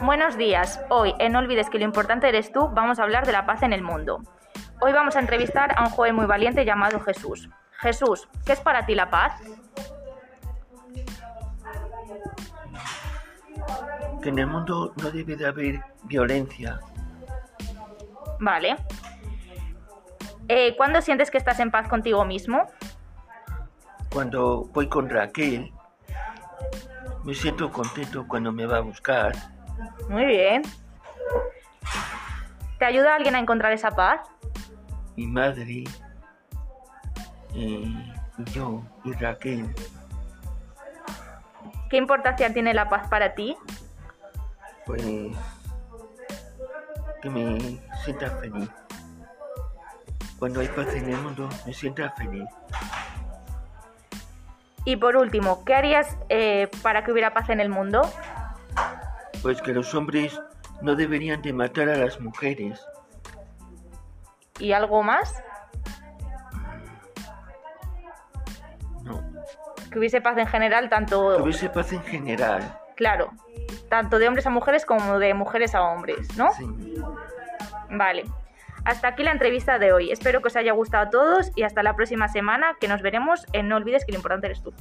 Buenos días. Hoy, en No olvides que lo importante eres tú, vamos a hablar de la paz en el mundo. Hoy vamos a entrevistar a un joven muy valiente llamado Jesús. Jesús, ¿qué es para ti la paz? Que en el mundo no debe de haber violencia. Vale. Eh, ¿Cuándo sientes que estás en paz contigo mismo? Cuando voy con Raquel, me siento contento cuando me va a buscar. Muy bien. ¿Te ayuda alguien a encontrar esa paz? Mi madre, eh, y yo, y Raquel. ¿Qué importancia tiene la paz para ti? Pues que me sienta feliz. Cuando hay paz en el mundo, me sienta feliz. Y por último, ¿qué harías eh, para que hubiera paz en el mundo? Pues que los hombres no deberían de matar a las mujeres. ¿Y algo más? No. Que hubiese paz en general, tanto... Que hubiese paz en general. Claro, tanto de hombres a mujeres como de mujeres a hombres, ¿no? Sí. Vale. Hasta aquí la entrevista de hoy. Espero que os haya gustado a todos y hasta la próxima semana que nos veremos en No olvides que lo importante eres tú.